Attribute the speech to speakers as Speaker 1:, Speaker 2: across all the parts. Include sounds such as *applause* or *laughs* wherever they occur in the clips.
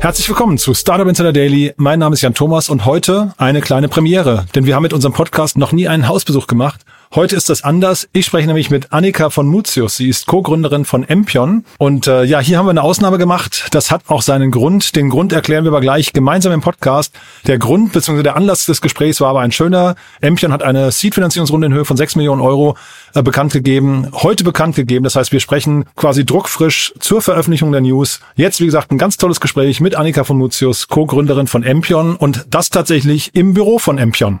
Speaker 1: Herzlich willkommen zu Startup Insider Daily. Mein Name ist Jan Thomas und heute eine kleine Premiere, denn wir haben mit unserem Podcast noch nie einen Hausbesuch gemacht. Heute ist das anders. Ich spreche nämlich mit Annika von Mutius. Sie ist Co-Gründerin von Empion. Und äh, ja, hier haben wir eine Ausnahme gemacht. Das hat auch seinen Grund. Den Grund erklären wir aber gleich gemeinsam im Podcast. Der Grund bzw. der Anlass des Gesprächs war aber ein schöner. Empion hat eine Seed-Finanzierungsrunde in Höhe von 6 Millionen Euro äh, bekannt gegeben. Heute bekannt gegeben. Das heißt, wir sprechen quasi druckfrisch zur Veröffentlichung der News. Jetzt, wie gesagt, ein ganz tolles Gespräch mit Annika von Mutius, Co-Gründerin von Empion und das tatsächlich im Büro von Empion.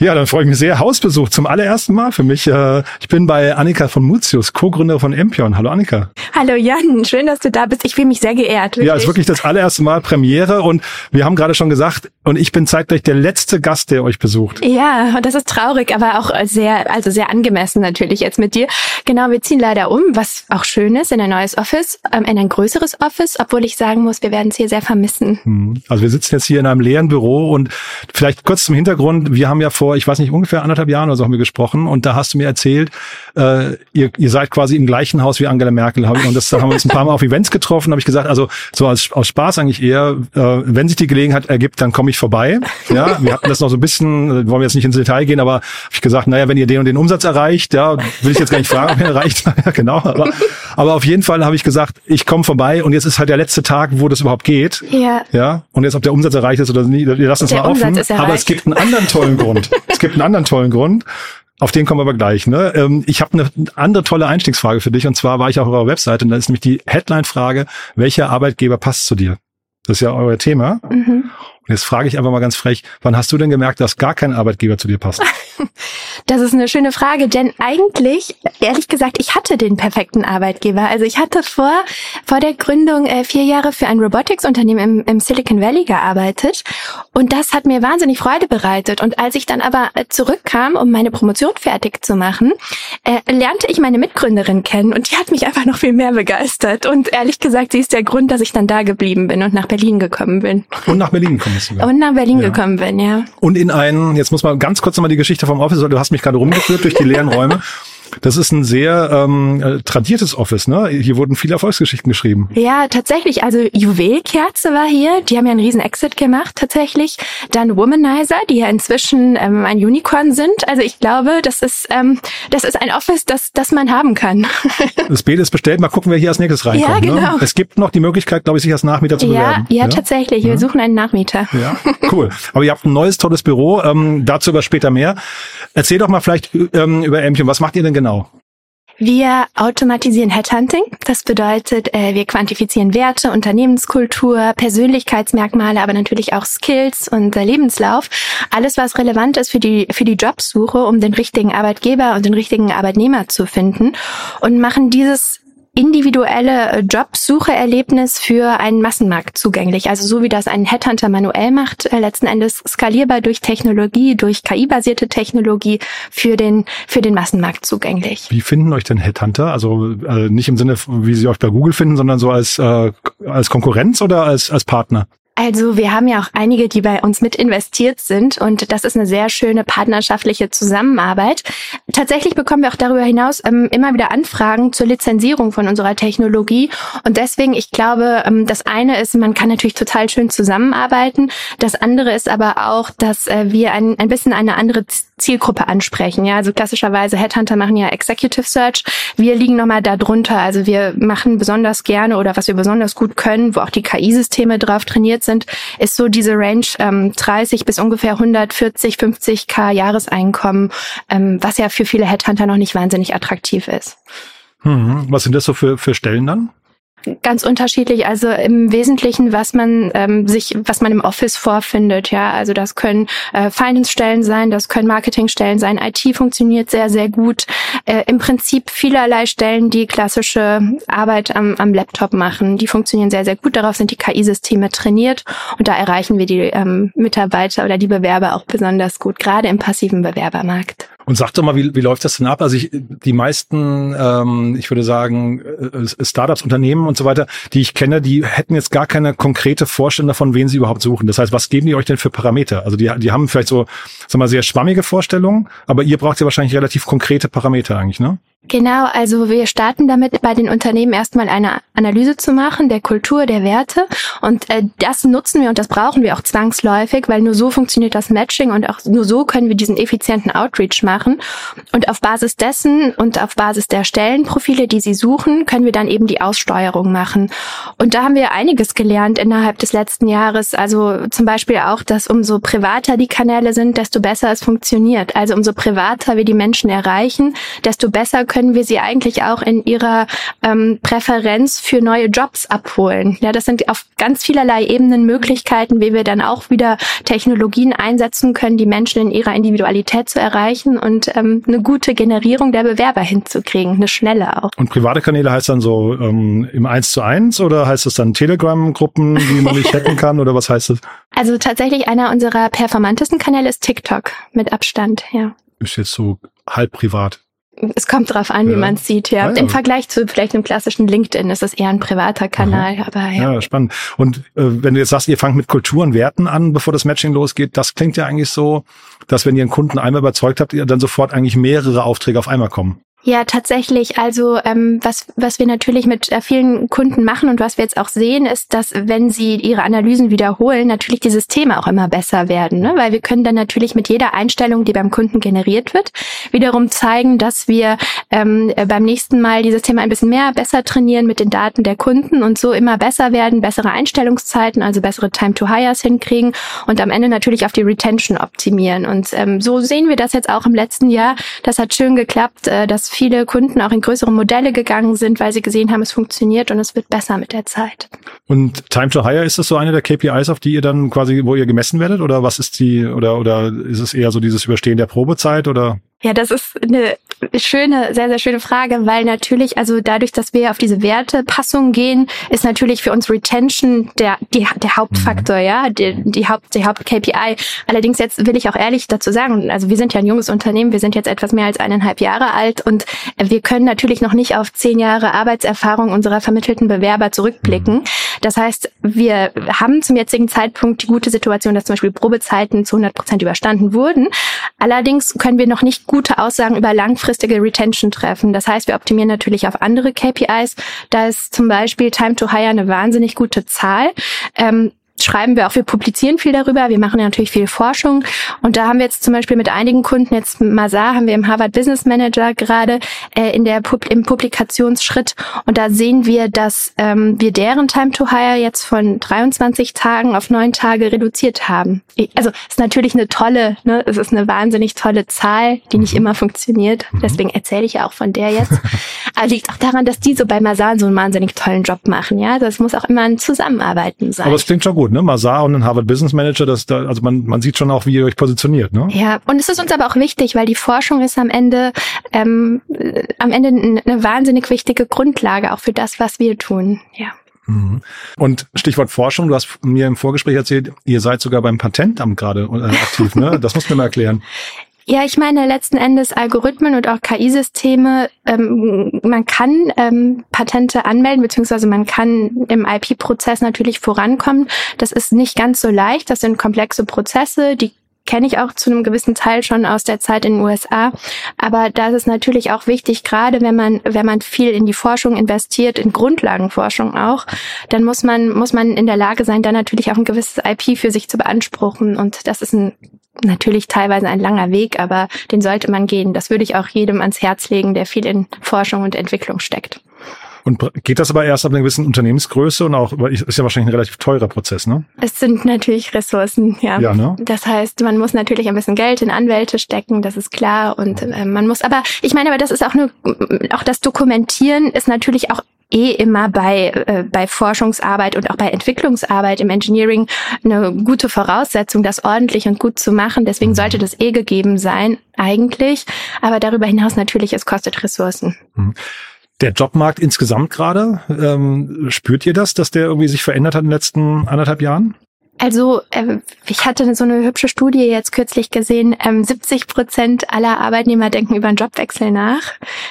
Speaker 1: Ja, dann freue ich mich sehr. Hausbesuch zum allerersten Mal für mich. Äh, Ich bin bei Annika von Mutius, Co-Gründer von Empion. Hallo Annika.
Speaker 2: Hallo Jan, schön, dass du da bist. Ich fühle mich sehr geehrt.
Speaker 1: Ja, ist wirklich das allererste Mal Premiere und wir haben gerade schon gesagt, und ich bin zeitgleich der letzte Gast, der euch besucht.
Speaker 2: Ja, und das ist traurig, aber auch sehr, also sehr angemessen natürlich jetzt mit dir. Genau, wir ziehen leider um, was auch schön ist, in ein neues Office, ähm, in ein größeres Office, obwohl ich sagen muss, wir werden es hier sehr vermissen.
Speaker 1: Hm. Also wir sitzen jetzt hier in einem leeren Büro und vielleicht kurz zum Hintergrund. Wir haben ja vor, ich weiß nicht, ungefähr anderthalb Jahren oder so haben wir gesprochen und da hast du mir erzählt, äh, ihr, ihr seid quasi im gleichen Haus wie Angela Merkel. Und das da *laughs* haben wir uns ein paar Mal auf Events getroffen, habe ich gesagt, also so als, aus Spaß eigentlich eher, äh, wenn sich die Gelegenheit ergibt, dann komme ich vorbei. Ja, wir hatten das noch so ein bisschen, äh, wollen wir jetzt nicht ins Detail gehen, aber habe ich gesagt, naja, wenn ihr den und den Umsatz erreicht, ja, will ich jetzt gar nicht fragen, ob ihr erreicht. *laughs* ja, genau. Aber, aber auf jeden Fall habe ich gesagt, ich komme vorbei und jetzt ist halt der letzte Tag, wo das überhaupt geht.
Speaker 2: Ja.
Speaker 1: Ja, und jetzt ob der Umsatz erreicht ist oder nicht, wir lassen es mal offen. Aber es gibt einen anderen tollen Grund. Es gibt einen anderen tollen Grund. Auf den kommen wir aber gleich. Ne? Ähm, Ich habe eine andere tolle Einstiegsfrage für dich. Und zwar war ich auch auf eurer Webseite und da ist nämlich die Headline-Frage, welcher Arbeitgeber passt zu dir? Das ist ja euer Thema.
Speaker 2: Mhm.
Speaker 1: Jetzt frage ich einfach mal ganz frech, wann hast du denn gemerkt, dass gar kein Arbeitgeber zu dir passt? *laughs*
Speaker 2: Das ist eine schöne Frage, denn eigentlich, ehrlich gesagt, ich hatte den perfekten Arbeitgeber. Also ich hatte vor, vor der Gründung äh, vier Jahre für ein Robotics-Unternehmen im, im Silicon Valley gearbeitet und das hat mir wahnsinnig Freude bereitet. Und als ich dann aber äh, zurückkam, um meine Promotion fertig zu machen, äh, lernte ich meine Mitgründerin kennen und die hat mich einfach noch viel mehr begeistert. Und ehrlich gesagt, sie ist der Grund, dass ich dann da geblieben bin und nach Berlin gekommen bin.
Speaker 1: Und nach Berlin kommst du. sogar.
Speaker 2: Und nach Berlin
Speaker 1: Ja.
Speaker 2: gekommen bin, ja.
Speaker 1: Und in einen, jetzt muss man ganz kurz nochmal die Geschichte vom Office, weil du hast mich gerade rumgeführt durch die leeren Räume. *laughs* Das ist ein sehr ähm, äh, tradiertes Office, ne? Hier wurden viele Erfolgsgeschichten geschrieben.
Speaker 2: Ja, tatsächlich. Also Juwelkerze war hier. Die haben ja einen riesen Exit gemacht, tatsächlich. Dann Womanizer, die ja inzwischen ähm, ein Unicorn sind. Also ich glaube, das ist ähm, das ist ein Office, das das man haben kann. *laughs*
Speaker 1: Das Bild ist bestellt, mal gucken, wer hier als nächstes reinkommt.
Speaker 2: Ja, genau.
Speaker 1: ne? Es gibt noch die Möglichkeit, glaube ich, sich als Nachmieter zu
Speaker 2: ja,
Speaker 1: bewerben.
Speaker 2: ja, tatsächlich. Wir suchen einen Nachmieter.
Speaker 1: Ja, *laughs* cool. Aber ihr habt ein neues, tolles Büro, ähm, dazu aber später mehr. Erzähl doch mal vielleicht ähm, über Empion, was macht ihr denn genau?
Speaker 2: Wir automatisieren Headhunting. Das bedeutet, äh, wir quantifizieren Werte, Unternehmenskultur, Persönlichkeitsmerkmale, aber natürlich auch Skills und äh, Lebenslauf. Alles, was relevant ist für die, für die Jobsuche, um den richtigen Arbeitgeber und den richtigen Arbeitnehmer zu finden und machen dieses individuelle äh, Jobsucheerlebnis für einen Massenmarkt zugänglich. Also so wie das ein Headhunter manuell macht, äh, letzten Endes skalierbar durch Technologie, durch KI-basierte Technologie für den, für den Massenmarkt zugänglich.
Speaker 1: Wie finden euch denn Headhunter? Also äh, nicht im Sinne, wie sie euch bei Google finden, sondern so als, äh, als Konkurrenz oder als, als Partner?
Speaker 2: Also wir haben ja auch einige, die bei uns mit investiert sind und das ist eine sehr schöne partnerschaftliche Zusammenarbeit. Tatsächlich bekommen wir auch darüber hinaus ähm, immer wieder Anfragen zur Lizenzierung von unserer Technologie und deswegen, ich glaube, ähm, das eine ist, man kann natürlich total schön zusammenarbeiten. Das andere ist aber auch, dass äh, wir ein, ein bisschen eine andere Zielgruppe ansprechen. Ja, also klassischerweise Headhunter machen ja Executive Search. Wir liegen nochmal da drunter. Also wir machen besonders gerne oder was wir besonders gut können, wo auch die KI-Systeme drauf trainiert sind, ist so diese Range ähm, 30 bis ungefähr 140, 50 K Jahreseinkommen, ähm, was ja für viele Headhunter noch nicht wahnsinnig attraktiv ist.
Speaker 1: Hm, was sind das so für, für Stellen dann?
Speaker 2: Ganz unterschiedlich. Also im Wesentlichen, was man ähm, sich, was man im Office vorfindet. Ja, also das können äh, Finance-Stellen sein, das können Marketing-Stellen sein. IT funktioniert sehr, sehr gut. Äh, Im Prinzip vielerlei Stellen, die klassische Arbeit am, am Laptop machen, die funktionieren sehr, sehr gut. Darauf sind die KI-Systeme trainiert und da erreichen wir die ähm, Mitarbeiter oder die Bewerber auch besonders gut, gerade im passiven Bewerbermarkt.
Speaker 1: Und sag doch mal, wie, wie läuft das denn ab? Also ich, die meisten, ähm, ich würde sagen, äh, Startups, Unternehmen und so weiter, die ich kenne, die hätten jetzt gar keine konkrete Vorstellung davon, wen sie überhaupt suchen. Das heißt, was geben die euch denn für Parameter? Also die, die haben vielleicht so, sag mal, sehr schwammige Vorstellungen, aber ihr braucht ja wahrscheinlich relativ konkrete Parameter eigentlich, ne?
Speaker 2: Genau, also wir starten damit bei den Unternehmen erstmal eine Analyse zu machen der Kultur, der Werte. Und äh, das nutzen wir und das brauchen wir auch zwangsläufig, weil nur so funktioniert das Matching und auch nur so können wir diesen effizienten Outreach machen. Und auf Basis dessen und auf Basis der Stellenprofile, die sie suchen, können wir dann eben die Aussteuerung machen. Und da haben wir einiges gelernt innerhalb des letzten Jahres, also zum Beispiel auch, dass umso privater die Kanäle sind, desto besser es funktioniert, also umso privater wir die Menschen erreichen, desto besser können wir sie eigentlich auch in ihrer ähm, Präferenz für neue Jobs abholen. Ja, das sind auf ganz vielerlei Ebenen Möglichkeiten, wie wir dann auch wieder Technologien einsetzen können, die Menschen in ihrer Individualität zu erreichen und ähm, eine gute Generierung der Bewerber hinzukriegen, eine schnelle auch.
Speaker 1: Und private Kanäle heißt dann so ähm, im Eins zu eins oder heißt es dann Telegram-Gruppen, die man nicht hacken kann oder was heißt es?
Speaker 2: Also tatsächlich einer unserer performantesten Kanäle ist TikTok mit Abstand, ja.
Speaker 1: Ist jetzt so halb privat.
Speaker 2: Es kommt drauf an, ja. wie man es sieht, ja. Ah, ja. Im Vergleich zu vielleicht einem klassischen LinkedIn ist es eher ein privater Kanal, Aha. aber ja.
Speaker 1: Ja, spannend. Und äh, wenn du jetzt sagst, ihr fangt mit Kultur und Werten an, bevor das Matching losgeht, das klingt ja eigentlich so, dass wenn ihr einen Kunden einmal überzeugt habt, ihr dann sofort eigentlich mehrere Aufträge auf einmal kommen.
Speaker 2: Ja, tatsächlich. Also ähm, was, was wir natürlich mit äh, vielen Kunden machen und was wir jetzt auch sehen, ist, dass wenn sie ihre Analysen wiederholen, natürlich die Systeme auch immer besser werden. Ne? Weil wir können dann natürlich mit jeder Einstellung, die beim Kunden generiert wird, wiederum zeigen, dass wir ähm, äh, beim nächsten Mal die Systeme ein bisschen mehr besser trainieren mit den Daten der Kunden und so immer besser werden, bessere Einstellungszeiten, also bessere Time to Hires hinkriegen und am Ende natürlich auf die Retention optimieren. Und ähm, so sehen wir das jetzt auch im letzten Jahr. Das hat schön geklappt, äh, dass viele Kunden auch in größere Modelle gegangen sind, weil sie gesehen haben, es funktioniert und es wird besser mit der Zeit.
Speaker 1: Und Time to Hire, ist das so eine der KPIs, auf die ihr dann quasi, wo ihr gemessen werdet? Oder was ist die, oder, oder ist es eher so dieses Überstehen der Probezeit oder?
Speaker 2: Ja, das ist eine schöne, sehr, sehr schöne Frage, weil natürlich, also dadurch, dass wir auf diese Wertepassung gehen, ist natürlich für uns Retention der, die, der Hauptfaktor, mhm. ja, die, die Haupt, die Haupt-KPI. Allerdings jetzt will ich auch ehrlich dazu sagen, also wir sind ja ein junges Unternehmen, wir sind jetzt etwas mehr als eineinhalb Jahre alt und wir können natürlich noch nicht auf zehn Jahre Arbeitserfahrung unserer vermittelten Bewerber zurückblicken. Mhm. Das heißt, wir haben zum jetzigen Zeitpunkt die gute Situation, dass zum Beispiel Probezeiten zu 100 Prozent überstanden wurden. Allerdings können wir noch nicht gute Aussagen über langfristige Retention treffen. Das heißt, wir optimieren natürlich auf andere KPIs. Da ist zum Beispiel Time to Hire eine wahnsinnig gute Zahl. Ähm, schreiben wir auch, wir publizieren viel darüber, wir machen ja natürlich viel Forschung und da haben wir jetzt zum Beispiel mit einigen Kunden, jetzt Mazar haben wir im Harvard Business Manager gerade äh, in der im Publikationsschritt und da sehen wir, dass ähm, wir deren Time to Hire jetzt von 23 Tagen auf neun Tage reduziert haben. Also es ist natürlich eine tolle, ne, es ist eine wahnsinnig tolle Zahl, die nicht mhm. immer funktioniert, mhm. deswegen erzähle ich ja auch von der jetzt, aber liegt auch daran, dass die so bei Mazar so einen wahnsinnig tollen Job machen, ja, das muss auch immer ein Zusammenarbeiten sein.
Speaker 1: Aber es klingt schon gut gut, ne? Mazar und ein Harvard Business Manager, das da, also man, man sieht schon auch, wie ihr euch positioniert, ne?
Speaker 2: Ja, und es ist uns aber auch wichtig, weil die Forschung ist am Ende, ähm, am Ende eine wahnsinnig wichtige Grundlage auch für das, was wir tun, ja.
Speaker 1: Mhm. Und Stichwort Forschung, du hast mir im Vorgespräch erzählt, ihr seid sogar beim Patentamt gerade äh, aktiv, ne? *laughs* Das musst du mir mal erklären.
Speaker 2: Ja, ich meine letzten Endes Algorithmen und auch KI-Systeme. Ähm, man kann ähm, Patente anmelden, beziehungsweise man kann im IP-Prozess natürlich vorankommen. Das ist nicht ganz so leicht. Das sind komplexe Prozesse, die kenne ich auch zu einem gewissen Teil schon aus der Zeit in den USA. Aber da ist es natürlich auch wichtig, gerade wenn man, wenn man viel in die Forschung investiert, in Grundlagenforschung auch, dann muss man, muss man in der Lage sein, da natürlich auch ein gewisses IP für sich zu beanspruchen. Und das ist ein natürlich teilweise ein langer Weg, aber den sollte man gehen. Das würde ich auch jedem ans Herz legen, der viel in Forschung und Entwicklung steckt.
Speaker 1: Und geht das aber erst ab einer gewissen Unternehmensgröße und auch, ist ja wahrscheinlich ein relativ teurer Prozess, ne?
Speaker 2: Es sind natürlich Ressourcen, ja. ja ne? Das heißt, man muss natürlich ein bisschen Geld in Anwälte stecken, das ist klar. Und äh, man muss, aber ich meine, aber das ist auch nur, auch das Dokumentieren ist natürlich auch eh immer bei, äh, bei Forschungsarbeit und auch bei Entwicklungsarbeit im Engineering eine gute Voraussetzung, das ordentlich und gut zu machen. Deswegen sollte das eh gegeben sein, eigentlich. Aber darüber hinaus natürlich, es kostet Ressourcen.
Speaker 1: Mhm. Der Jobmarkt insgesamt gerade, ähm, spürt ihr das, dass der irgendwie sich verändert hat in den letzten anderthalb Jahren?
Speaker 2: Also äh, ich hatte so eine hübsche Studie jetzt kürzlich gesehen. Ähm, 70 Prozent aller Arbeitnehmer denken über einen Jobwechsel nach.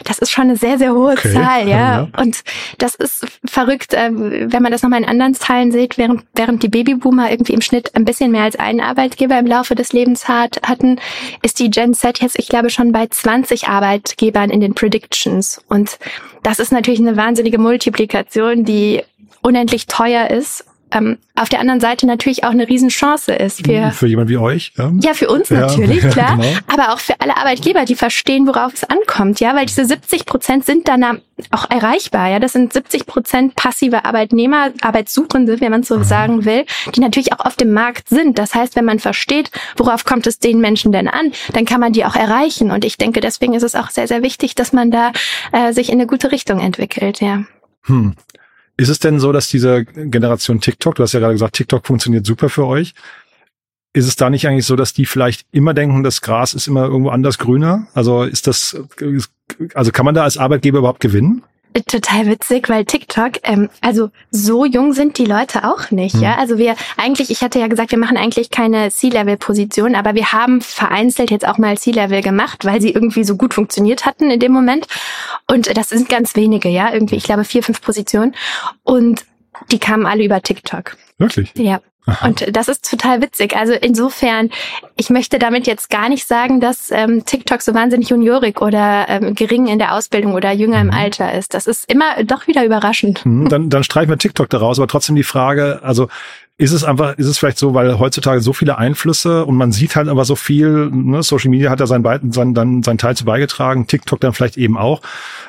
Speaker 2: Das ist schon eine sehr, sehr hohe okay. Zahl, ja? ja. Und das ist verrückt, äh, wenn man das nochmal in anderen Zahlen sieht, während, während die Babyboomer irgendwie im Schnitt ein bisschen mehr als einen Arbeitgeber im Laufe des Lebens hat, hatten, ist die Gen Z jetzt, ich glaube, schon bei 20 Arbeitgebern in den Predictions. Und das ist natürlich eine wahnsinnige Multiplikation, die unendlich teuer ist ähm, auf der anderen Seite natürlich auch eine Riesenchance ist.
Speaker 1: Für, für jemand wie euch?
Speaker 2: Ja, ja für uns ja. natürlich, *laughs* klar. genau. Aber auch für alle Arbeitgeber, die verstehen, worauf es ankommt, ja, weil diese 70 Prozent sind dann auch erreichbar, ja. Das sind 70 Prozent passive Arbeitnehmer, Arbeitssuchende, wenn man so mhm. sagen will, die natürlich auch auf dem Markt sind. Das heißt, wenn man versteht, worauf kommt es den Menschen denn an, dann kann man die auch erreichen. Und ich denke, deswegen ist es auch sehr, sehr wichtig, dass man da äh, sich in eine gute Richtung entwickelt, ja.
Speaker 1: Hm. Ist es denn so, dass diese Generation TikTok, du hast ja gerade gesagt, TikTok funktioniert super für euch. Ist es da nicht eigentlich so, dass die vielleicht immer denken, das Gras ist immer irgendwo anders grüner? Also ist das, also kann man da als Arbeitgeber überhaupt gewinnen?
Speaker 2: Total witzig, weil TikTok, ähm, also so jung sind die Leute auch nicht, mhm. ja. Also wir eigentlich, ich hatte ja gesagt, wir machen eigentlich keine C-Level-Position, aber wir haben vereinzelt jetzt auch mal C-Level gemacht, weil sie irgendwie so gut funktioniert hatten in dem Moment. Und das sind ganz wenige, ja, irgendwie, ich glaube vier, fünf Positionen. Und die kamen alle über TikTok.
Speaker 1: Wirklich?
Speaker 2: Ja. Und das ist total witzig. Also insofern, ich möchte damit jetzt gar nicht sagen, dass ähm, TikTok so wahnsinnig juniorig oder ähm, gering in der Ausbildung oder jünger mhm. im Alter ist. Das ist immer doch wieder überraschend.
Speaker 1: Mhm, dann, dann streichen wir TikTok daraus, aber trotzdem die Frage, also ist es einfach, ist es vielleicht so, weil heutzutage so viele Einflüsse und man sieht halt aber so viel, ne, Social Media hat da seinen, seinen, dann seinen Teil zu beigetragen, TikTok dann vielleicht eben auch,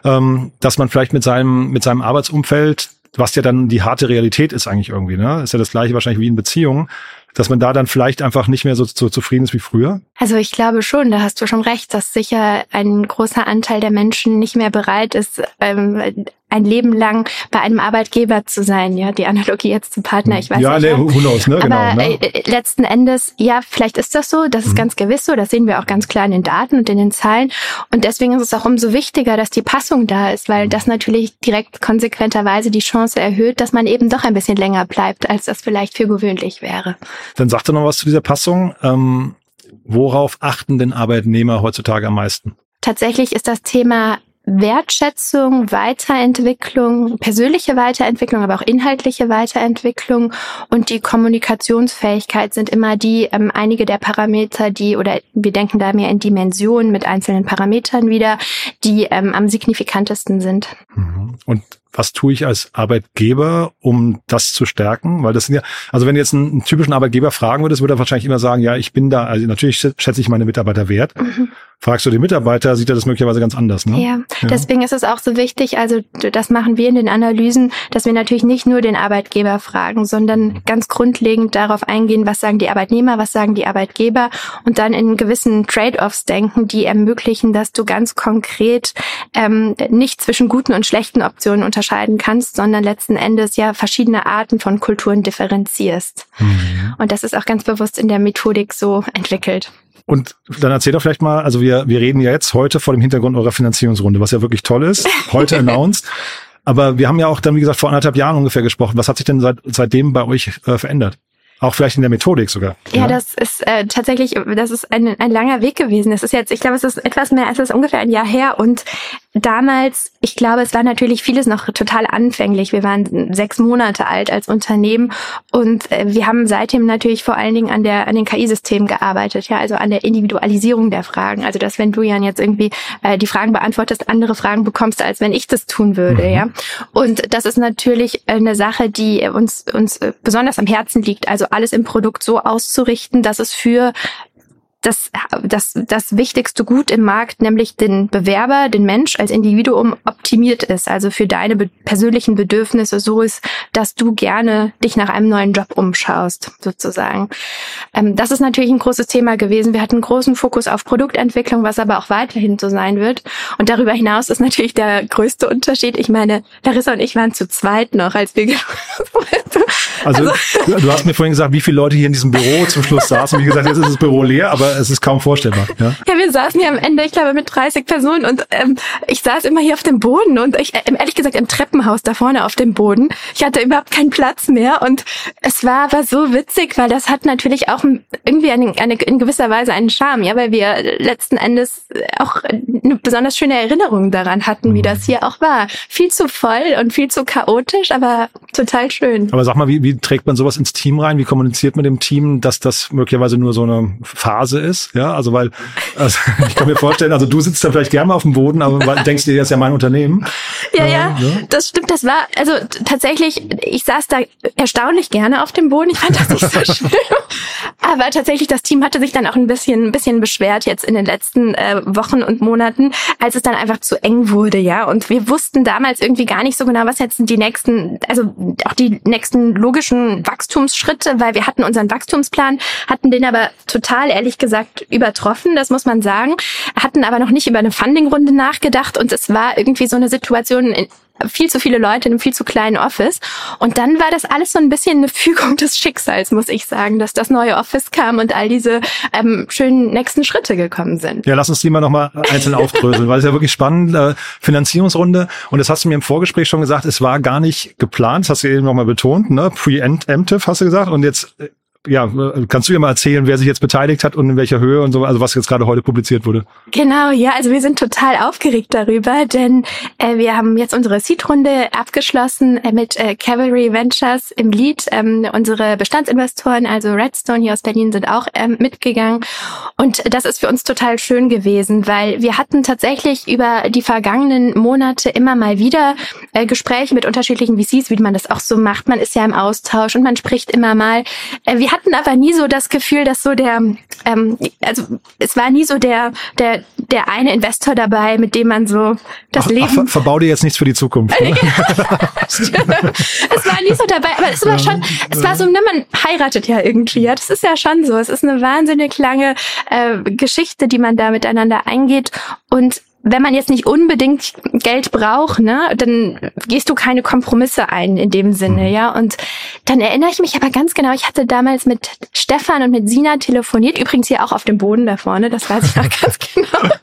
Speaker 1: ähm, dass man vielleicht mit seinem, mit seinem Arbeitsumfeld was ja dann die harte Realität ist eigentlich irgendwie, ne? Ist ja das gleiche wahrscheinlich wie in Beziehungen, dass man da dann vielleicht einfach nicht mehr so, so zufrieden ist wie früher?
Speaker 2: Also ich glaube schon, da hast du schon recht, dass sicher ein großer Anteil der Menschen nicht mehr bereit ist, ähm, ein Leben lang bei einem Arbeitgeber zu sein. Ja, die Analogie jetzt zum Partner, ich weiß
Speaker 1: ja,
Speaker 2: nicht.
Speaker 1: Ja, who knows, ne?
Speaker 2: Aber genau, ne? Äh, letzten Endes, ja, vielleicht ist das so, das ist mhm. ganz gewiss so, das sehen wir auch ganz klar in den Daten und in den Zahlen. Und deswegen ist es auch umso wichtiger, dass die Passung da ist, weil mhm. das natürlich direkt konsequenterweise die Chance erhöht, dass man eben doch ein bisschen länger bleibt, als das vielleicht für gewöhnlich wäre.
Speaker 1: Dann sagt er noch was zu dieser Passung. Ähm, worauf achten denn Arbeitnehmer heutzutage am meisten?
Speaker 2: Tatsächlich ist das Thema Wertschätzung, Weiterentwicklung, persönliche Weiterentwicklung, aber auch inhaltliche Weiterentwicklung und die Kommunikationsfähigkeit sind immer die ähm, einige der Parameter, die oder wir denken da mehr in Dimensionen mit einzelnen Parametern wieder, die ähm, am signifikantesten sind.
Speaker 1: Mhm. Und was tue ich als Arbeitgeber, um das zu stärken? Weil das sind ja, also wenn jetzt einen, einen typischen Arbeitgeber fragen würdest, würde er wahrscheinlich immer sagen, ja, ich bin da, also natürlich schätze ich meine Mitarbeiter wert. Mhm. Fragst du den Mitarbeiter, sieht er das möglicherweise ganz anders, ne?
Speaker 2: Ja, ja, deswegen ist es auch so wichtig, also das machen wir in den Analysen, dass wir natürlich nicht nur den Arbeitgeber fragen, sondern ganz grundlegend darauf eingehen, was sagen die Arbeitnehmer, was sagen die Arbeitgeber und dann in gewissen Trade-offs denken, die ermöglichen, dass du ganz konkret ähm, nicht zwischen guten und schlechten Optionen unterscheiden kannst, sondern letzten Endes ja verschiedene Arten von Kulturen differenzierst. Mhm. Und das ist auch ganz bewusst in der Methodik so entwickelt.
Speaker 1: Und dann erzähl doch vielleicht mal, also wir, wir reden ja jetzt heute vor dem Hintergrund eurer Finanzierungsrunde, was ja wirklich toll ist, heute *laughs* announced. Aber wir haben ja auch dann, wie gesagt, vor anderthalb Jahren ungefähr gesprochen. Was hat sich denn seit, seitdem bei euch äh, verändert? Auch vielleicht in der Methodik sogar.
Speaker 2: Ja, ja? das ist äh, tatsächlich, das ist ein, ein langer Weg gewesen. Das ist jetzt, ich glaube, es ist etwas mehr als es ungefähr ein Jahr her. Und damals, ich glaube, es war natürlich vieles noch total anfänglich. Wir waren sechs Monate alt als Unternehmen und äh, wir haben seitdem natürlich vor allen Dingen an der an den KI-Systemen gearbeitet, ja, also an der Individualisierung der Fragen. Also dass wenn du Jan jetzt irgendwie äh, die Fragen beantwortest, andere Fragen bekommst, als wenn ich das tun würde, mhm. ja. Und das ist natürlich eine Sache, die uns uns besonders am Herzen liegt. Also alles im Produkt so auszurichten, dass es für das, das, das wichtigste Gut im Markt, nämlich den Bewerber, den Mensch als Individuum optimiert ist, also für deine be persönlichen Bedürfnisse so ist, dass du gerne dich nach einem neuen Job umschaust, sozusagen. Ähm, das ist natürlich ein großes Thema gewesen. Wir hatten großen Fokus auf Produktentwicklung, was aber auch weiterhin so sein wird. Und darüber hinaus ist natürlich der größte Unterschied. Ich meine, Larissa und ich waren zu zweit noch, als wir *laughs*
Speaker 1: also, also du hast mir vorhin gesagt, wie viele Leute hier in diesem Büro zum Schluss saßen. Wie gesagt, jetzt ist das Büro leer, aber es ist kaum vorstellbar. Ja,
Speaker 2: ja wir saßen hier am Ende, ich glaube, mit 30 Personen und ähm, ich saß immer hier auf dem Boden und ich, äh, ehrlich gesagt, im Treppenhaus da vorne auf dem Boden. Ich hatte überhaupt keinen Platz mehr und es war aber so witzig, weil das hat natürlich auch irgendwie eine, eine, in gewisser Weise einen Charme, ja, weil wir letzten Endes auch eine besonders schöne Erinnerung daran hatten, wie mhm. das hier auch war. Viel zu voll und viel zu chaotisch, aber total schön.
Speaker 1: Aber sag mal, wie, wie trägt man sowas ins Team rein? Wie kommuniziert man dem Team, dass das möglicherweise nur so eine Phase ist? Ja, also weil also *laughs* ich kann mir vorstellen, also du sitzt da vielleicht gerne mal auf dem Boden, aber denkst dir, das ist ja mein Unternehmen.
Speaker 2: Ja, ja, ja, das stimmt. Das war also tatsächlich, ich saß da erstaunlich gerne auf dem Boden. Ich fand das nicht so *laughs* schlimm. Aber tatsächlich, das Team hatte sich dann auch ein bisschen, ein bisschen beschwert jetzt in den letzten äh, Wochen und Monaten, als es dann einfach zu eng wurde, ja. Und wir wussten damals irgendwie gar nicht so genau, was jetzt die nächsten, also auch die nächsten logischen Wachstumsschritte, weil wir hatten unseren Wachstumsplan, hatten den aber total, ehrlich gesagt, übertroffen, das muss man sagen, hatten aber noch nicht über eine Fundingrunde nachgedacht und es war irgendwie so eine Situation, viel zu viele Leute in einem viel zu kleinen Office. Und dann war das alles so ein bisschen eine Fügung des Schicksals, muss ich sagen, dass das neue Office kam und all diese ähm, schönen nächsten Schritte gekommen sind.
Speaker 1: Ja, lass uns die mal nochmal einzeln *laughs* aufdröseln, weil es ja wirklich spannend, äh, Finanzierungsrunde. Und das hast du mir im Vorgespräch schon gesagt, es war gar nicht geplant, das hast du eben nochmal betont, ne? Pre-Emptive hast du gesagt. Und jetzt äh, ja, kannst du dir mal erzählen, wer sich jetzt beteiligt hat und in welcher Höhe und so, also was jetzt gerade heute publiziert wurde?
Speaker 2: Genau, ja, also wir sind total aufgeregt darüber, denn äh, wir haben jetzt unsere Seed-Runde abgeschlossen äh, mit äh, Cavalry Ventures im Lead. Ähm, unsere Bestandsinvestoren, also Redstone hier aus Berlin, sind auch ähm, mitgegangen. Und das ist für uns total schön gewesen, weil wir hatten tatsächlich über die vergangenen Monate immer mal wieder äh, Gespräche mit unterschiedlichen VCs, wie man das auch so macht. Man ist ja im Austausch und man spricht immer mal. Äh, wir hatten aber nie so das Gefühl, dass so der, ähm, also es war nie so der, der, der eine Investor dabei, mit dem man so das ach, Leben. Ach, ver
Speaker 1: verbau dir jetzt nichts für die Zukunft. Ne? *laughs*
Speaker 2: es war nie so dabei, aber es war schon, es war so, ne, man heiratet ja irgendwie, ja, das ist ja schon so. Es ist eine wahnsinnig lange äh, Geschichte, die man da miteinander eingeht und wenn man jetzt nicht unbedingt Geld braucht, ne, dann gehst du keine Kompromisse ein in dem Sinne, mhm. ja. Und dann erinnere ich mich aber ganz genau, ich hatte damals mit Stefan und mit Sina telefoniert, übrigens hier auch auf dem Boden da vorne, das weiß ich noch *laughs* ganz genau.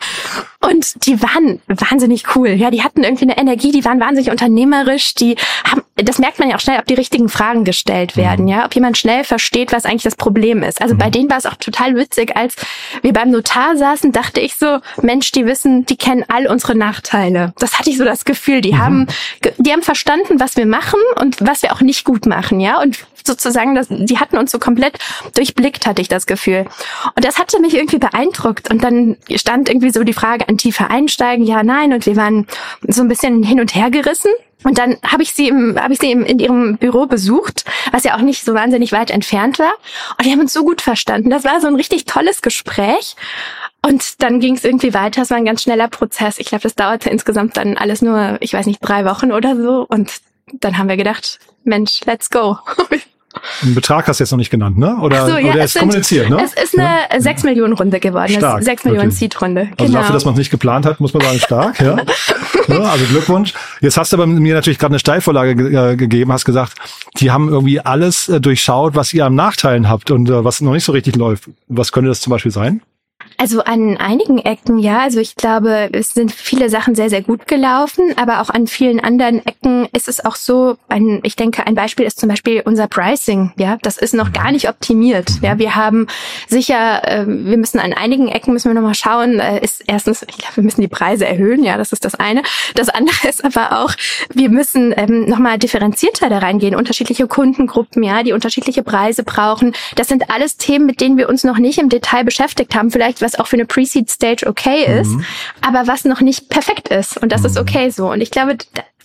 Speaker 2: Und die waren wahnsinnig cool. Ja, die hatten irgendwie eine Energie, die waren wahnsinnig unternehmerisch, die haben, das merkt man ja auch schnell, ob die richtigen Fragen gestellt werden, mhm. ja, ob jemand schnell versteht, was eigentlich das Problem ist. Also mhm. bei denen war es auch total witzig, als wir beim Notar saßen, dachte ich so, Mensch, die wissen, die kennen all unsere Nachteile. Das hatte ich so das Gefühl, die mhm. haben, die haben verstanden, was wir machen und was wir auch nicht gut machen, ja, und sozusagen, das, die hatten uns so komplett durchblickt, hatte ich das Gefühl. Und das hatte mich irgendwie beeindruckt. Und dann stand irgendwie so die Frage an tiefer einsteigen, ja, nein. Und wir waren so ein bisschen hin und her gerissen. Und dann habe ich sie im, habe ich sie im, in ihrem Büro besucht, was ja auch nicht so wahnsinnig weit entfernt war. Und die haben uns so gut verstanden. Das war so ein richtig tolles Gespräch. Und dann ging es irgendwie weiter. Es war ein ganz schneller Prozess. Ich glaube, das dauerte insgesamt dann alles nur, ich weiß nicht, drei Wochen oder so. Und dann haben wir gedacht, Mensch, let's go. *laughs*
Speaker 1: Einen Betrag hast du jetzt noch nicht genannt, ne? Oder, so, ja, oder ist kommuniziert, ne?
Speaker 2: Es ist eine ja. 6 Millionen Runde geworden.
Speaker 1: Stark,
Speaker 2: 6 Millionen Seed-Runde.
Speaker 1: Genau. Also dafür, dass man es nicht geplant hat, muss man sagen, stark, ja. *laughs* ja. Also Glückwunsch. Jetzt hast du aber mir natürlich gerade eine Steilvorlage ge äh, gegeben, hast gesagt, die haben irgendwie alles äh, durchschaut, was ihr am Nachteilen habt und äh, was noch nicht so richtig läuft. Was könnte das zum Beispiel sein?
Speaker 2: Also an einigen Ecken, ja. Also ich glaube, es sind viele Sachen sehr, sehr gut gelaufen, aber auch an vielen anderen Ecken ist es auch so, ein, ich denke, ein Beispiel ist zum Beispiel unser Pricing, ja. Das ist noch gar nicht optimiert. Ja, wir haben sicher, äh, wir müssen an einigen Ecken müssen wir nochmal schauen, äh, ist erstens, ich glaube, wir müssen die Preise erhöhen, ja, das ist das eine. Das andere ist aber auch, wir müssen ähm, nochmal differenzierter da reingehen, unterschiedliche Kundengruppen, ja, die unterschiedliche Preise brauchen. Das sind alles Themen, mit denen wir uns noch nicht im Detail beschäftigt haben. Vielleicht was auch für eine Pre-Seed-Stage okay ist, mhm. aber was noch nicht perfekt ist. Und das mhm. ist okay so. Und ich glaube,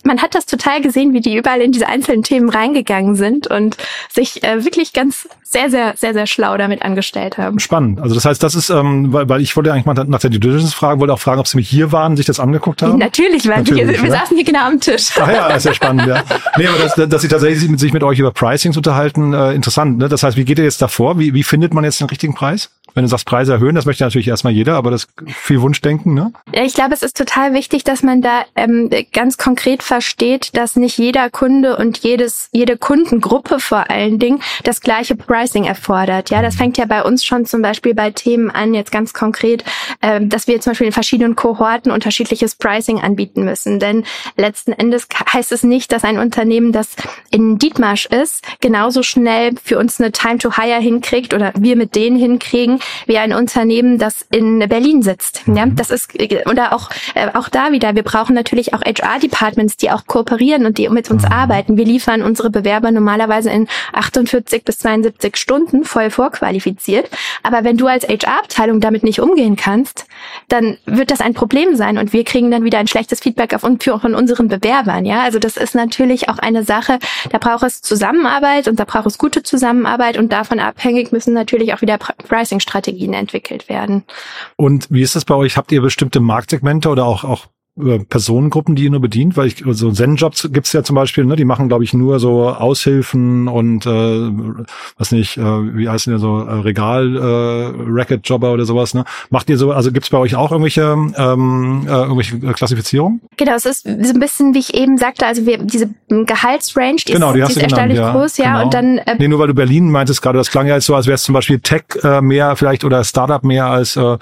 Speaker 2: man hat das total gesehen, wie die überall in diese einzelnen Themen reingegangen sind und sich äh, wirklich ganz sehr, sehr, sehr, sehr schlau damit angestellt haben.
Speaker 1: Spannend. Also das heißt, das ist, ähm, weil, weil ich wollte eigentlich mal nach der Due Diligence fragen, wollte auch fragen, ob Sie mich hier waren, sich das angeguckt haben.
Speaker 2: Natürlich waren Natürlich, wir. Wir ja? saßen hier genau am Tisch.
Speaker 1: Ach ja, ist ja spannend, ja. Nee, aber das, dass Sie tatsächlich mit, sich mit euch über Pricings unterhalten, äh, interessant. Ne? Das heißt, wie geht ihr jetzt davor? Wie, wie findet man jetzt den richtigen Preis? Wenn du sagst, Preise erhöhen, das möchte natürlich erstmal jeder, aber das viel Wunschdenken, ne?
Speaker 2: Ich glaube, es ist total wichtig, dass man da ähm, ganz konkret versteht, dass nicht jeder Kunde und jedes, jede Kundengruppe vor allen Dingen das gleiche Pricing erfordert. Ja, das fängt ja bei uns schon zum Beispiel bei Themen an, jetzt ganz konkret, äh, dass wir zum Beispiel in verschiedenen Kohorten unterschiedliches Pricing anbieten müssen. Denn letzten Endes heißt es nicht, dass ein Unternehmen, das in Dietmarsch ist, genauso schnell für uns eine Time to Hire hinkriegt oder wir mit denen hinkriegen, wie ein Unternehmen, das in Berlin sitzt. Ja, mhm. das ist oder auch äh, auch da wieder. Wir brauchen natürlich auch HR-Departments, die auch kooperieren und die mit uns mhm. arbeiten. Wir liefern unsere Bewerber normalerweise in 48 bis 72 Stunden voll vorqualifiziert. Aber wenn du als HR-Abteilung damit nicht umgehen kannst, dann wird das ein Problem sein und wir kriegen dann wieder ein schlechtes Feedback auf, von unseren Bewerbern. Ja, also das ist natürlich auch eine Sache. Da braucht es Zusammenarbeit und da braucht es gute Zusammenarbeit und davon abhängig müssen natürlich auch wieder Pricing Strategien entwickelt werden.
Speaker 1: Und wie ist das bei euch? Habt ihr bestimmte Marktsegmente oder auch, auch Personengruppen, die ihr nur bedient, weil ich so Zen-Jobs gibt's ja zum Beispiel, ne, die machen, glaube ich, nur so Aushilfen und äh, was nicht, äh, wie heißen die so äh, Regal äh, Racket-Jobber oder sowas, ne? Macht ihr so, also gibt's bei euch auch irgendwelche ähm, äh, irgendwelche Klassifizierungen?
Speaker 2: Genau, es ist so ein bisschen, wie ich eben sagte, also wir diese Gehaltsrange, die
Speaker 1: genau,
Speaker 2: ist,
Speaker 1: die, hast
Speaker 2: die ist
Speaker 1: erstaunlich
Speaker 2: genannt, groß, ja,
Speaker 1: genau.
Speaker 2: und dann äh,
Speaker 1: Nee, nur weil du Berlin meintest gerade, das klang ja jetzt so, als wäre es zum Beispiel Tech äh, mehr vielleicht oder Startup mehr als äh,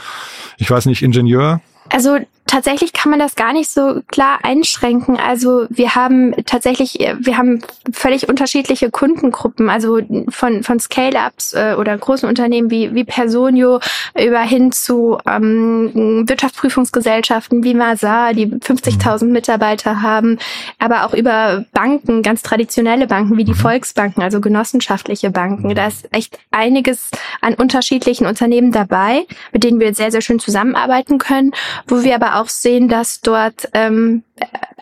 Speaker 1: ich weiß nicht, Ingenieur.
Speaker 2: Also tatsächlich kann man das gar nicht so klar einschränken. Also wir haben tatsächlich, wir haben völlig unterschiedliche Kundengruppen, also von, von Scale-Ups äh, oder großen Unternehmen wie, wie Personio über hin zu ähm, Wirtschaftsprüfungsgesellschaften wie Mazar, die 50.000 Mitarbeiter haben, aber auch über Banken, ganz traditionelle Banken wie die Volksbanken, also genossenschaftliche Banken. Da ist echt einiges an unterschiedlichen Unternehmen dabei, mit denen wir sehr, sehr schön zusammenarbeiten können, wo wir aber auch sehen, dass dort ähm,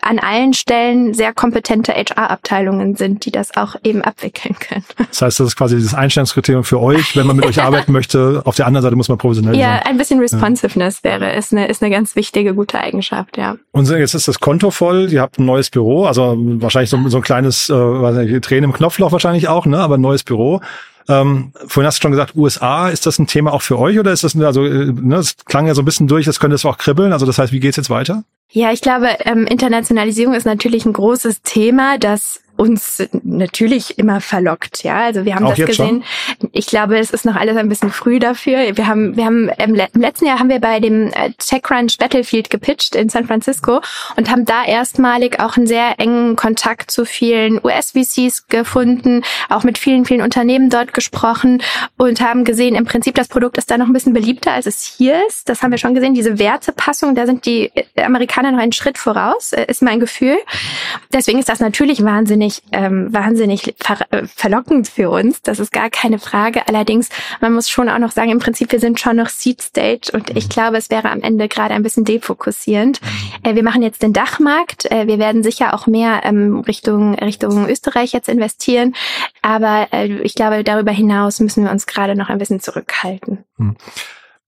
Speaker 2: an allen Stellen sehr kompetente HR-Abteilungen sind, die das auch eben abwickeln können. *laughs*
Speaker 1: Das heißt, das ist quasi das Einstellungskriterium für euch, wenn man mit euch arbeiten möchte. Auf der anderen Seite muss man professionell
Speaker 2: ja,
Speaker 1: sein.
Speaker 2: Ja, ein bisschen Responsiveness ja. wäre, ist eine, ist eine ganz wichtige, gute Eigenschaft, ja.
Speaker 1: Und jetzt ist das Konto voll, ihr habt ein neues Büro, also wahrscheinlich so, so ein kleines, äh, weiß nicht, Tränen im Knopfloch wahrscheinlich auch, ne, aber ein neues Büro. Ähm, vorhin hast du schon gesagt, USA, ist das ein Thema auch für euch oder ist das, also, äh, ne, es klang ja so ein bisschen durch, das könnte es auch kribbeln. Also das heißt, wie geht's jetzt weiter?
Speaker 2: Ja, ich glaube, ähm, Internationalisierung ist natürlich ein großes Thema, das uns natürlich immer verlockt. Ja, also wir haben Auch das gesehen. Schon? Ich glaube, es ist noch alles ein bisschen früh dafür. Wir haben, wir haben im, letzten Jahr haben wir bei dem äh, TechCrunch Battlefield gepitcht in San Francisco und haben da erstmalig auch einen sehr engen Kontakt zu vielen US-VCs gefunden, auch mit vielen, vielen Unternehmen dort gesprochen und haben gesehen, im Prinzip das Produkt ist da noch ein bisschen beliebter, als es hier ist. Das haben wir schon gesehen. Diese Wertepassung, da sind die Amerikaner noch einen Schritt voraus, äh, ist mein Gefühl. Deswegen ist das natürlich wahnsinnig wahnsinnig, ähm, wahnsinnig ver äh, verlockend für uns. Das ist gar keine Frage. Allerdings, man muss schon auch noch sagen, im Prinzip, wir sind schon noch Seed Stage und ich glaube, es wäre am Ende gerade ein bisschen defokussierend. Äh, wir machen jetzt den Dachmarkt. Äh, wir werden sicher auch mehr ähm, Richtung, Richtung Österreich jetzt investieren. Aber äh, ich glaube, darüber hinaus müssen wir uns gerade noch ein bisschen zurückhalten. Hm.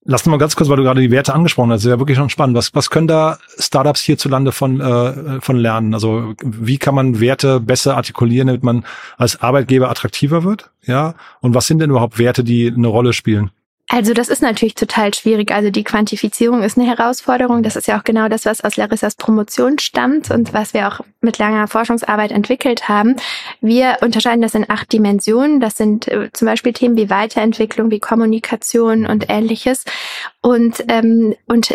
Speaker 1: Lass uns mal ganz kurz, weil du gerade die Werte angesprochen hast, das ist ja wirklich schon spannend. Was, was können da Startups hierzulande von, äh, von lernen? Also wie kann man Werte besser artikulieren, damit man als Arbeitgeber attraktiver wird? Ja. Und was sind denn überhaupt Werte, die eine Rolle spielen?
Speaker 2: Also das ist natürlich total schwierig. Also die Quantifizierung ist eine Herausforderung. Das ist ja auch genau das, was aus Larissas Promotion stammt und was wir auch mit langer Forschungsarbeit entwickelt haben. Wir unterscheiden das in acht Dimensionen. Das sind äh, zum Beispiel Themen wie Weiterentwicklung, wie Kommunikation und ähnliches. Und, ähm, und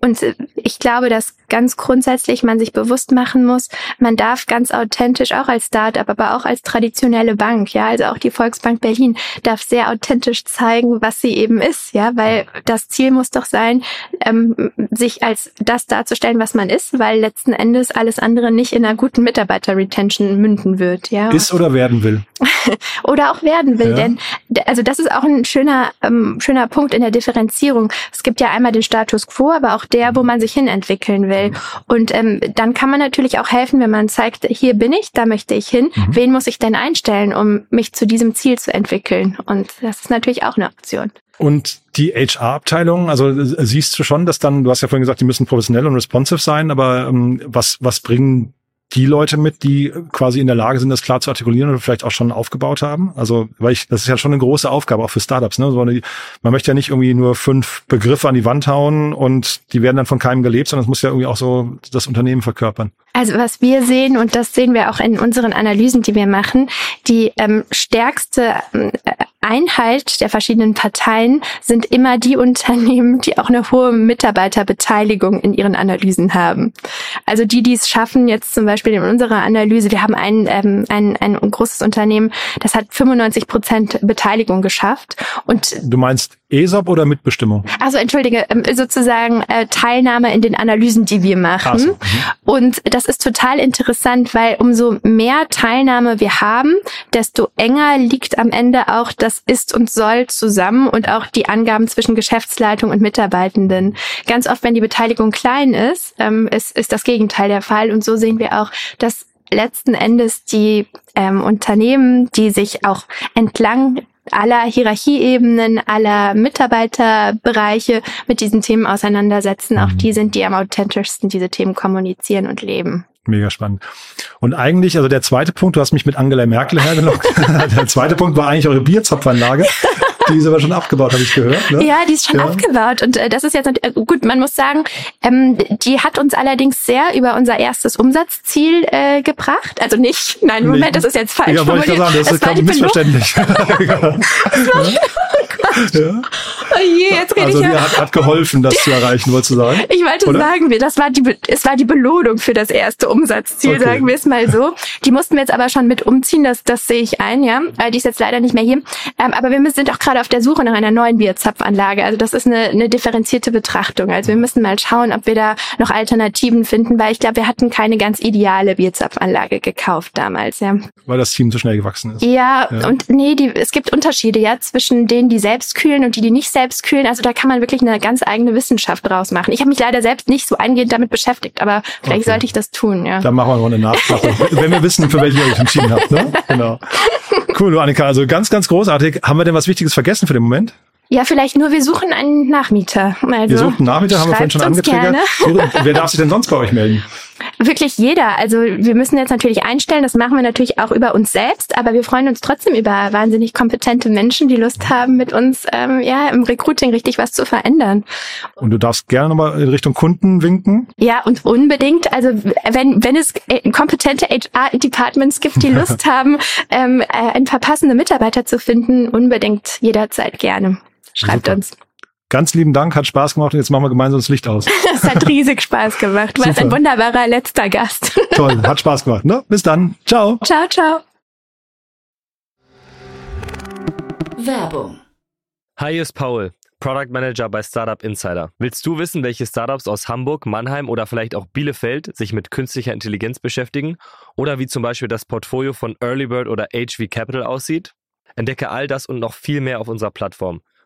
Speaker 2: und ich glaube, dass ganz grundsätzlich man sich bewusst machen muss, man darf ganz authentisch auch als Startup, aber auch als traditionelle Bank, ja, also auch die Volksbank Berlin darf sehr authentisch zeigen, was sie eben ist, ja, weil das Ziel muss doch sein, ähm, sich als das darzustellen, was man ist, weil letzten Endes alles andere nicht in einer guten Mitarbeiter-Retention münden wird, ja.
Speaker 1: Ist oder werden will. *laughs*
Speaker 2: oder auch werden will, ja. denn also das ist auch ein schöner ähm, schöner Punkt in der Differenzierung. Es gibt ja einmal den Status quo, aber auch der, wo man sich hin entwickeln will. Und ähm, dann kann man natürlich auch helfen, wenn man zeigt, hier bin ich, da möchte ich hin. Mhm. Wen muss ich denn einstellen, um mich zu diesem Ziel zu entwickeln? Und das ist natürlich auch eine Option.
Speaker 1: Und die HR-Abteilung, also siehst du schon, dass dann, du hast ja vorhin gesagt, die müssen professionell und responsive sein, aber ähm, was, was bringen die Leute mit, die quasi in der Lage sind, das klar zu artikulieren oder vielleicht auch schon aufgebaut haben? Also, weil ich, das ist ja schon eine große Aufgabe, auch für Startups, ne? So man möchte ja nicht irgendwie nur fünf Begriffe an die Wand hauen und die werden dann von keinem gelebt, sondern es muss ja irgendwie auch so das Unternehmen verkörpern.
Speaker 2: Also was wir sehen, und das sehen wir auch in unseren Analysen, die wir machen, die ähm, stärkste äh, Einheit der verschiedenen Parteien sind immer die Unternehmen, die auch eine hohe Mitarbeiterbeteiligung in ihren Analysen haben. Also die, die es schaffen, jetzt zum Beispiel in unserer Analyse, wir haben ein, ähm, ein, ein großes Unternehmen, das hat 95 Prozent Beteiligung geschafft. Und
Speaker 1: du meinst ESOP oder Mitbestimmung?
Speaker 2: Also entschuldige, ähm, sozusagen äh, Teilnahme in den Analysen, die wir machen. So. Mhm. Und das ist total interessant, weil umso mehr Teilnahme wir haben, desto enger liegt am Ende auch das Ist und Soll zusammen und auch die Angaben zwischen Geschäftsleitung und Mitarbeitenden. Ganz oft, wenn die Beteiligung klein ist, ähm, ist, ist das Gegenteil der Fall. Und so sehen wir auch, dass letzten Endes die ähm, Unternehmen, die sich auch entlang aller Hierarchieebenen, aller Mitarbeiterbereiche mit diesen Themen auseinandersetzen. Auch mhm. die sind, die am authentischsten diese Themen kommunizieren und leben.
Speaker 1: Mega spannend. Und eigentlich, also der zweite Punkt, du hast mich mit Angela Merkel hergelockt. *laughs* der zweite Punkt war eigentlich eure Bierzapfanlage. Die ist aber schon abgebaut, habe ich gehört. Ne?
Speaker 2: Ja, die ist schon ja. abgebaut. Und äh, das ist jetzt äh, gut, man muss sagen, ähm, die hat uns allerdings sehr über unser erstes Umsatzziel äh, gebracht. Also nicht, nein, Moment, nee. das ist jetzt falsch.
Speaker 1: Ja, wollte ich sagen, das, *laughs* das ist gerade missverständlich.
Speaker 2: ja. Oh je, jetzt rede
Speaker 1: also
Speaker 2: ich
Speaker 1: ja. Hat, hat geholfen, das zu erreichen, wolltest du sagen?
Speaker 2: Ich wollte Oder? sagen, das war die, es war die Belohnung für das erste Umsatzziel, okay. sagen wir es mal so. Die mussten wir jetzt aber schon mit umziehen, das, das sehe ich ein, ja. Die ist jetzt leider nicht mehr hier. Ähm, aber wir sind auch gerade auf der Suche nach einer neuen Bierzapfanlage. Also das ist eine, eine differenzierte Betrachtung. Also wir müssen mal schauen, ob wir da noch Alternativen finden, weil ich glaube, wir hatten keine ganz ideale Bierzapfanlage gekauft damals, ja.
Speaker 1: Weil das Team so schnell gewachsen ist.
Speaker 2: Ja, ja. und nee, die, es gibt Unterschiede, ja, zwischen denen, die selbst kühlen und die, die nicht selbst kühlen. Also da kann man wirklich eine ganz eigene Wissenschaft draus machen. Ich habe mich leider selbst nicht so eingehend damit beschäftigt, aber vielleicht okay. sollte ich das tun, ja.
Speaker 1: Dann machen wir mal eine Nachfrage, *laughs* wenn wir wissen, für welche ihr euch entschieden habt, ne? Genau. *laughs* Cool, Annika, also ganz, ganz großartig. Haben wir denn was Wichtiges vergessen für den Moment?
Speaker 2: Ja, vielleicht nur, wir suchen einen Nachmieter.
Speaker 1: Also, wir suchen einen Nachmieter, haben wir vorhin schon angetriggert. Wer darf sich denn sonst bei euch melden?
Speaker 2: Wirklich jeder. Also wir müssen jetzt natürlich einstellen, das machen wir natürlich auch über uns selbst, aber wir freuen uns trotzdem über wahnsinnig kompetente Menschen, die Lust haben, mit uns ähm, ja im Recruiting richtig was zu verändern.
Speaker 1: Und du darfst gerne nochmal in Richtung Kunden winken?
Speaker 2: Ja, und unbedingt. Also wenn, wenn es äh, kompetente HR-Departments gibt, die Lust *laughs* haben, ähm, äh, ein paar passende Mitarbeiter zu finden, unbedingt jederzeit gerne. Schreibt Super. uns.
Speaker 1: Ganz lieben Dank, hat Spaß gemacht und jetzt machen wir gemeinsam das Licht aus. *laughs*
Speaker 2: Es hat riesig Spaß gemacht. Du warst ein wunderbarer letzter Gast. *laughs*
Speaker 1: Toll, hat Spaß gemacht. Ne? Bis dann. Ciao.
Speaker 2: Ciao, ciao.
Speaker 3: Werbung.
Speaker 4: Hi, hier ist Paul, Product Manager bei Startup Insider. Willst du wissen, welche Startups aus Hamburg, Mannheim oder vielleicht auch Bielefeld sich mit künstlicher Intelligenz beschäftigen? Oder wie zum Beispiel das Portfolio von Earlybird oder HV Capital aussieht? Entdecke all das und noch viel mehr auf unserer Plattform.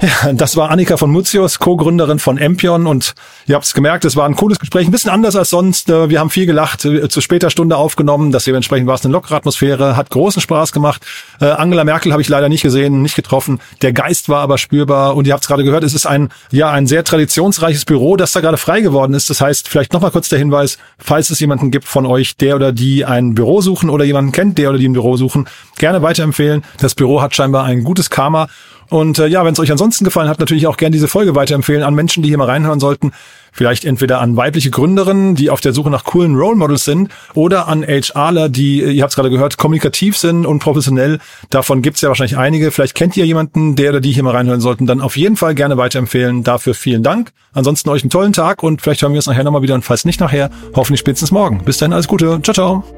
Speaker 1: Ja, das war Annika von Mutius, Co-Gründerin von Empion und ihr habt es gemerkt, es war ein cooles Gespräch, ein bisschen anders als sonst. Äh, wir haben viel gelacht, äh, zu später Stunde aufgenommen, das dementsprechend war es eine lockere Atmosphäre, hat großen Spaß gemacht. Äh, Angela Merkel habe ich leider nicht gesehen, nicht getroffen. Der Geist war aber spürbar und ihr habt es gerade gehört, es ist ein ja ein sehr traditionsreiches Büro, das da gerade frei geworden ist. Das heißt, vielleicht nochmal kurz der Hinweis, falls es jemanden gibt von euch, der oder die ein Büro suchen oder jemanden kennt, der oder die ein Büro suchen, gerne weiterempfehlen. Das Büro hat scheinbar ein gutes Karma und äh, ja, wenn es euch ansonsten gefallen hat, natürlich auch gerne diese Folge weiterempfehlen an Menschen, die hier mal reinhören sollten. Vielleicht entweder an weibliche Gründerinnen, die auf der Suche nach coolen Role Models sind, oder an HRler, die, äh, ihr habt es gerade gehört, kommunikativ sind und professionell. Davon gibt's ja wahrscheinlich einige. Vielleicht kennt ihr jemanden, der oder die hier mal reinhören sollten. Dann auf jeden Fall gerne weiterempfehlen. Dafür vielen Dank. Ansonsten euch einen tollen Tag und vielleicht hören wir uns nachher nochmal wieder und falls nicht nachher, hoffentlich spätestens morgen. Bis dahin alles Gute. Ciao, ciao.